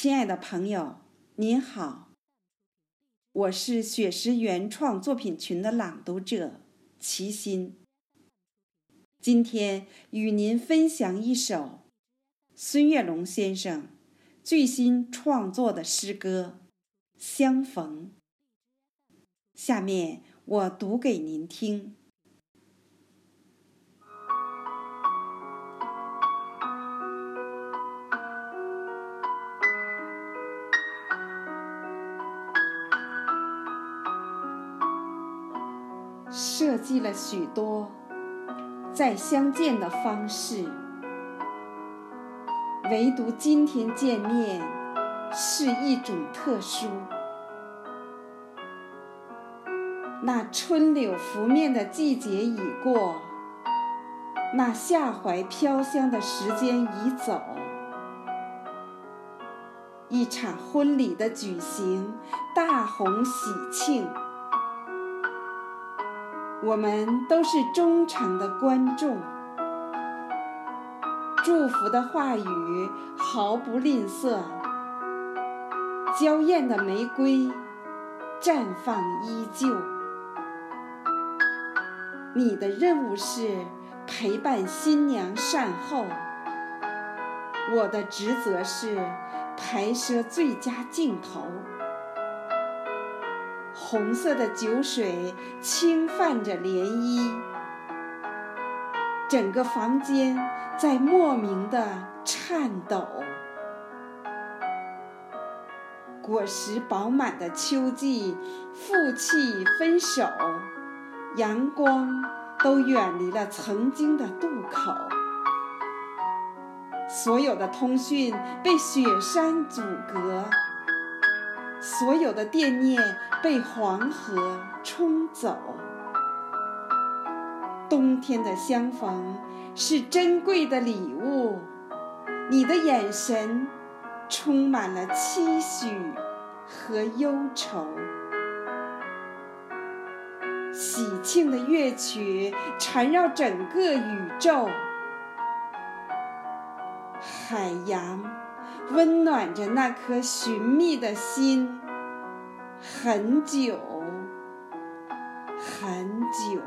亲爱的朋友，您好，我是雪石原创作品群的朗读者齐心。今天与您分享一首孙月龙先生最新创作的诗歌《相逢》。下面我读给您听。设计了许多再相见的方式，唯独今天见面是一种特殊。那春柳拂面的季节已过，那夏槐飘香的时间已走，一场婚礼的举行，大红喜庆。我们都是忠诚的观众，祝福的话语毫不吝啬，娇艳的玫瑰绽放依旧。你的任务是陪伴新娘善后，我的职责是拍摄最佳镜头。红色的酒水轻泛着涟漪，整个房间在莫名的颤抖。果实饱满的秋季，负气分手，阳光都远离了曾经的渡口，所有的通讯被雪山阻隔。所有的惦念被黄河冲走，冬天的相逢是珍贵的礼物。你的眼神充满了期许和忧愁，喜庆的乐曲缠绕整个宇宙，海洋。温暖着那颗寻觅的心，很久，很久。